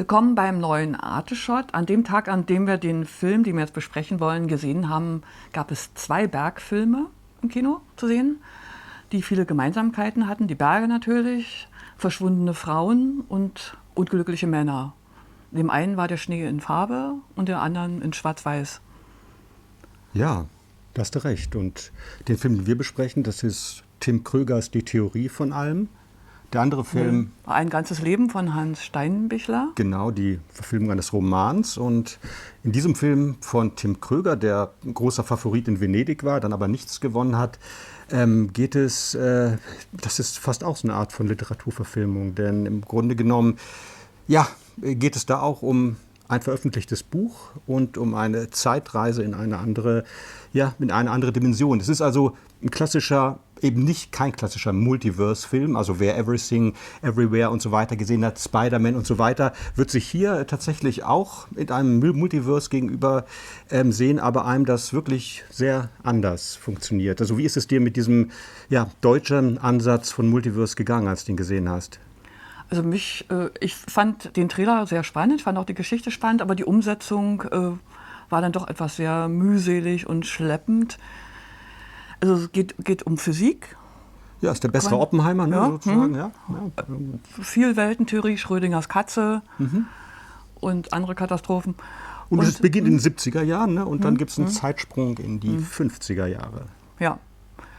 Willkommen beim neuen Arteshot. An dem Tag, an dem wir den Film, den wir jetzt besprechen wollen, gesehen haben, gab es zwei Bergfilme im Kino zu sehen, die viele Gemeinsamkeiten hatten. Die Berge natürlich, verschwundene Frauen und unglückliche Männer. Dem einen war der Schnee in Farbe und der anderen in Schwarz-Weiß. Ja, da hast du recht. Und den Film, den wir besprechen, das ist Tim Krögers Die Theorie von allem. Der andere Film. Ein ganzes Leben von Hans Steinbichler. Genau, die Verfilmung eines Romans. Und in diesem Film von Tim Kröger, der ein großer Favorit in Venedig war, dann aber nichts gewonnen hat, ähm, geht es, äh, das ist fast auch so eine Art von Literaturverfilmung. Denn im Grunde genommen, ja, geht es da auch um ein veröffentlichtes Buch und um eine Zeitreise in eine andere, ja, in eine andere Dimension. Es ist also ein klassischer eben nicht kein klassischer Multiverse-Film, also wer Everything, Everywhere und so weiter gesehen hat, Spider-Man und so weiter, wird sich hier tatsächlich auch in einem Multiverse gegenüber ähm, sehen, aber einem das wirklich sehr anders funktioniert. Also wie ist es dir mit diesem ja, deutschen Ansatz von Multiverse gegangen, als du ihn gesehen hast? Also mich, äh, ich fand den Trailer sehr spannend, fand auch die Geschichte spannend, aber die Umsetzung äh, war dann doch etwas sehr mühselig und schleppend. Also es geht, geht um Physik. Ja, ist der bessere Oppenheimer, ne, ja, sozusagen. Hm. Ja, ja. Viel Weltentheorie, Schrödingers Katze mhm. und andere Katastrophen. Und, es beginnt in den 70er Jahren ne? und dann hm, gibt es einen. Zeitsprung in die 50er Jahre. Ja.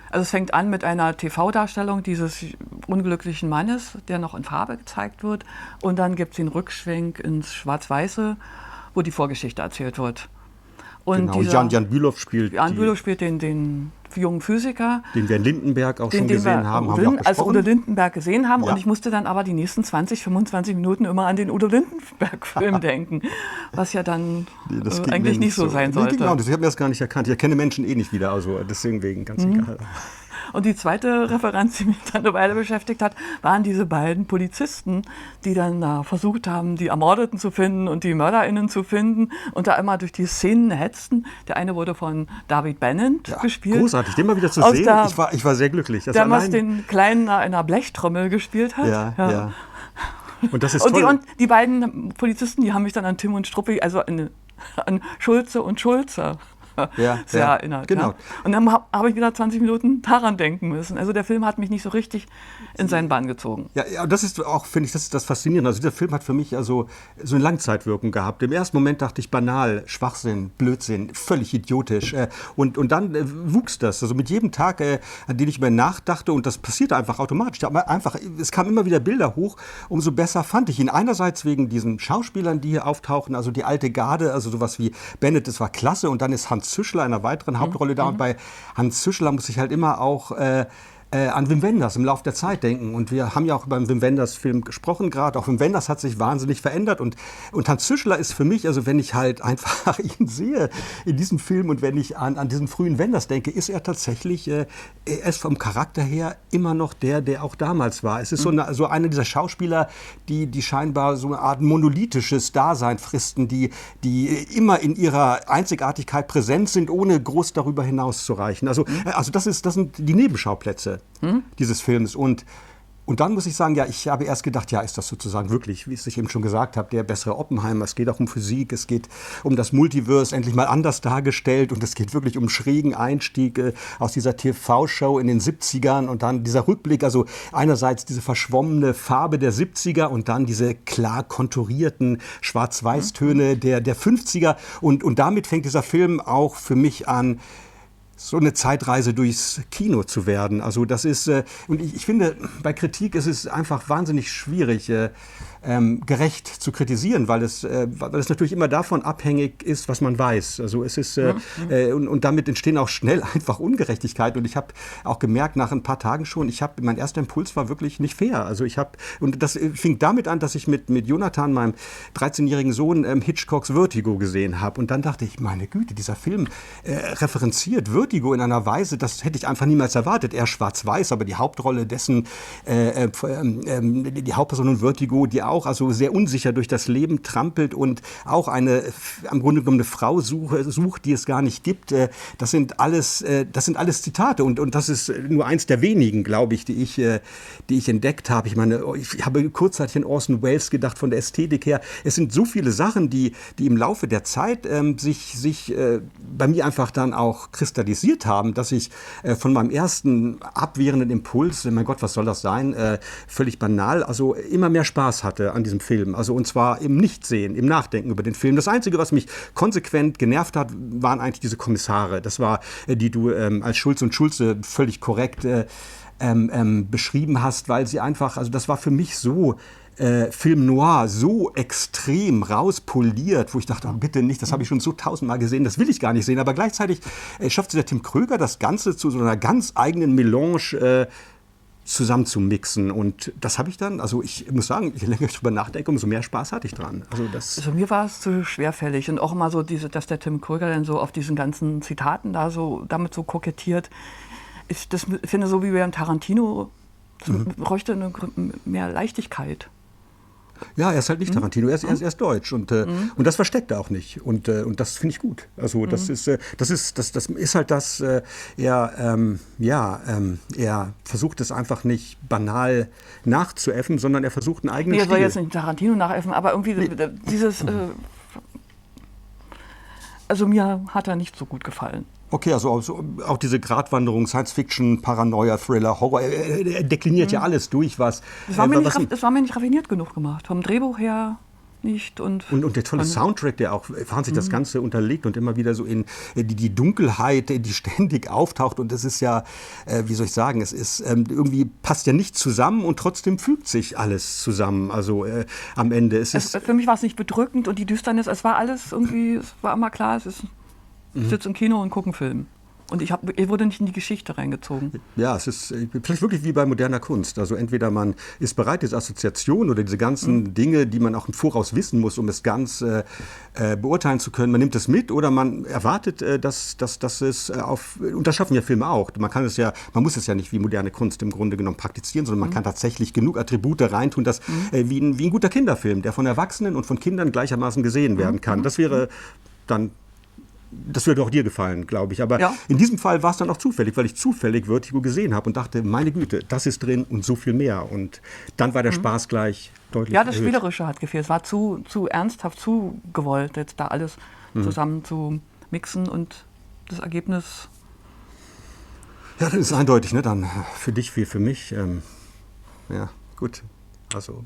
Also es fängt an mit einer TV-Darstellung dieses unglücklichen Mannes, der noch in Farbe gezeigt wird. Und dann gibt es den Rückschwenk ins Schwarz-Weiße, wo die Vorgeschichte erzählt wird. Und genau, dieser, Jan, Jan Bülow spielt. Jan Bülow spielt den, den jungen Physiker. Den wir in Lindenberg auch den, schon gesehen haben. haben wir als Udo Lindenberg gesehen haben. Ja. Und ich musste dann aber die nächsten 20, 25 Minuten immer an den Udo Lindenberg-Film denken. Was ja dann nee, äh, eigentlich nicht so, so sein sollte. Nee, genau, ich habe mir das gar nicht erkannt. Ich erkenne Menschen eh nicht wieder, also deswegen wegen ganz mhm. egal. Und die zweite Referenz, die mich dann eine Weile beschäftigt hat, waren diese beiden Polizisten, die dann äh, versucht haben, die Ermordeten zu finden und die MörderInnen zu finden und da immer durch die Szenen hetzten. Der eine wurde von David Bennett ja, gespielt. Großartig, den mal wieder zu sehen. Der, ich, war, ich war sehr glücklich. der was den Kleinen in einer Blechtrommel gespielt hat. ja. ja. ja. Und das ist und die, und die, beiden Polizisten, die haben mich dann an Tim und Struppi, also an, an Schulze und Schulze ja, sehr ja, erinnert. Genau. Ja. Und dann habe hab ich wieder 20 Minuten daran denken müssen. Also der Film hat mich nicht so richtig in seinen Bann gezogen. Ja, ja das ist auch, finde ich, das ist das Faszinierende. Also dieser Film hat für mich also so eine Langzeitwirkung gehabt. Im ersten Moment dachte ich banal, Schwachsinn, Blödsinn, völlig idiotisch. Äh, und, und dann äh, wuchs das. Also mit jedem Tag, äh, an den ich mir nachdachte, und das passierte einfach automatisch. Einfach, es kamen immer wieder Bilder hoch, umso besser fand ich ihn. Einerseits wegen diesen Schauspielern, die hier auftauchen, also die alte Garde, also sowas wie Bennett, das war klasse. Und dann ist Hans Züschler in einer weiteren Hauptrolle mhm. da. Und mhm. bei Hans Züschler muss ich halt immer auch äh, äh, an Wim Wenders im Laufe der Zeit denken. Und wir haben ja auch beim Wim Wenders Film gesprochen gerade. Auch Wim Wenders hat sich wahnsinnig verändert. Und, und Hans Züschler ist für mich, also wenn ich halt einfach ihn sehe in diesem Film und wenn ich an, an diesen frühen Wenders denke, ist er tatsächlich, äh, er ist vom Charakter her immer noch der, der auch damals war. Es ist so, eine, so einer dieser Schauspieler, die, die scheinbar so eine Art monolithisches Dasein fristen, die, die immer in ihrer Einzigartigkeit präsent sind, ohne groß darüber hinaus zu reichen. Also, mhm. also das, ist, das sind die Nebenschauplätze hm? dieses Films. Und und dann muss ich sagen, ja, ich habe erst gedacht, ja, ist das sozusagen wirklich, wie ich eben schon gesagt habe, der bessere Oppenheimer. Es geht auch um Physik, es geht um das Multiverse endlich mal anders dargestellt und es geht wirklich um schrägen Einstieg äh, aus dieser TV-Show in den 70ern und dann dieser Rückblick, also einerseits diese verschwommene Farbe der 70er und dann diese klar konturierten Schwarz-Weiß-Töne der, der 50er und, und damit fängt dieser Film auch für mich an, so eine Zeitreise durchs Kino zu werden. Also das ist, äh, und ich, ich, finde, bei Kritik ist es einfach wahnsinnig schwierig, äh, ähm, gerecht zu kritisieren, weil es, äh, weil es natürlich immer davon abhängig ist, was man weiß. Also es ist, äh, äh, und, und damit entstehen auch schnell einfach Ungerechtigkeit. Und ich habe auch gemerkt, nach ein paar Tagen schon, ich habe, mein erster Impuls war wirklich nicht fair. Also ich habe, und das fing damit an, dass ich mit, mit Jonathan, meinem 13-jährigen Sohn, ähm, Hitchcocks Vertigo gesehen habe. Und dann dachte ich, meine Güte, dieser Film äh, referenziert Vertigo in einer Weise, das hätte ich einfach niemals erwartet. Er schwarz-weiß, aber die Hauptrolle dessen, äh, äh, ähm, ähm, die Hauptperson in Vertigo, die auch also sehr unsicher durch das Leben trampelt und auch eine am Grunde genommen eine Frau suche, sucht, die es gar nicht gibt. Äh, das sind alles, äh, das sind alles Zitate und, und das ist nur eins der wenigen, glaube ich, die ich, äh, die ich entdeckt habe. Ich meine, ich habe kurzzeitig an Orson Welles gedacht von der Ästhetik her. Es sind so viele Sachen, die, die im Laufe der Zeit ähm, sich, sich äh, bei mir einfach dann auch kristallisiert haben, dass ich äh, von meinem ersten abwehrenden Impuls, mein Gott, was soll das sein, äh, völlig banal, also immer mehr Spaß hatte an diesem Film. Also und zwar im Nichtsehen, im Nachdenken über den Film. Das Einzige, was mich konsequent genervt hat, waren eigentlich diese Kommissare. Das war, äh, die du ähm, als Schulz und Schulze völlig korrekt äh, ähm, ähm, beschrieben hast, weil sie einfach, also das war für mich so äh, Film Noir so extrem rauspoliert, wo ich dachte, oh, bitte nicht, das habe ich schon so tausendmal gesehen, das will ich gar nicht sehen. Aber gleichzeitig äh, schafft der Tim Kröger das Ganze zu so einer ganz eigenen Melange äh, zusammen zu mixen. Und das habe ich dann, also ich muss sagen, je länger ich darüber nachdenke, umso mehr Spaß hatte ich dran. Also, das also mir war es zu schwerfällig und auch immer so, diese, dass der Tim Kröger dann so auf diesen ganzen Zitaten da so damit so kokettiert. Ich das finde so wie beim Tarantino, das mhm. bräuchte eine, mehr Leichtigkeit. Ja, er ist halt nicht mhm. Tarantino, er ist, er ist, er ist deutsch und, äh, mhm. und das versteckt er auch nicht und, äh, und das finde ich gut. Also das mhm. ist, äh, das ist, das, das ist halt das, äh, er, ähm, ja, ähm, er versucht es einfach nicht banal nachzuäffen, sondern er versucht einen eigenen nee, er soll jetzt nicht Tarantino nachäffen, aber irgendwie nee. dieses, äh, also mir hat er nicht so gut gefallen. Okay, also auch diese Gratwanderung, Science-Fiction, Paranoia, Thriller, Horror, er, dekliniert mhm. ja alles durch, was. Es war, äh, was, es war mir nicht raffiniert genug gemacht. Vom Drehbuch her nicht. Und, und, und der tolle Soundtrack, der auch wahnsinnig mhm. das Ganze unterlegt und immer wieder so in die, die Dunkelheit, die ständig auftaucht. Und es ist ja, äh, wie soll ich sagen, es ist ähm, irgendwie passt ja nicht zusammen und trotzdem fügt sich alles zusammen. Also äh, am Ende. Es es, für mich war es nicht bedrückend und die Düsternis, es war alles irgendwie, es war immer klar, es ist ich sitze im Kino und gucke einen Film. Und ich, hab, ich wurde nicht in die Geschichte reingezogen. Ja, es ist vielleicht wirklich wie bei moderner Kunst. Also entweder man ist bereit, diese Assoziation oder diese ganzen mhm. Dinge, die man auch im Voraus wissen muss, um es ganz äh, äh, beurteilen zu können, man nimmt es mit oder man erwartet, äh, dass, dass, dass es äh, auf, und das schaffen ja Filme auch. Man kann es ja, man muss es ja nicht wie moderne Kunst im Grunde genommen praktizieren, sondern man mhm. kann tatsächlich genug Attribute reintun, dass mhm. Äh, wie, ein, wie ein guter Kinderfilm, der von Erwachsenen und von Kindern gleichermaßen gesehen werden mhm. kann. Mhm. Das wäre dann das würde auch dir gefallen, glaube ich. Aber ja. in diesem Fall war es dann auch zufällig, weil ich zufällig Vertigo gesehen habe und dachte, meine Güte, das ist drin und so viel mehr. Und dann war der mhm. Spaß gleich deutlich Ja, das erhöht. Spielerische hat gefehlt. Es war zu, zu ernsthaft, zu gewollt, jetzt da alles mhm. zusammen zu mixen und das Ergebnis. Ja, das ist eindeutig, ne? Dann für dich wie für mich. Ähm, ja, gut. Also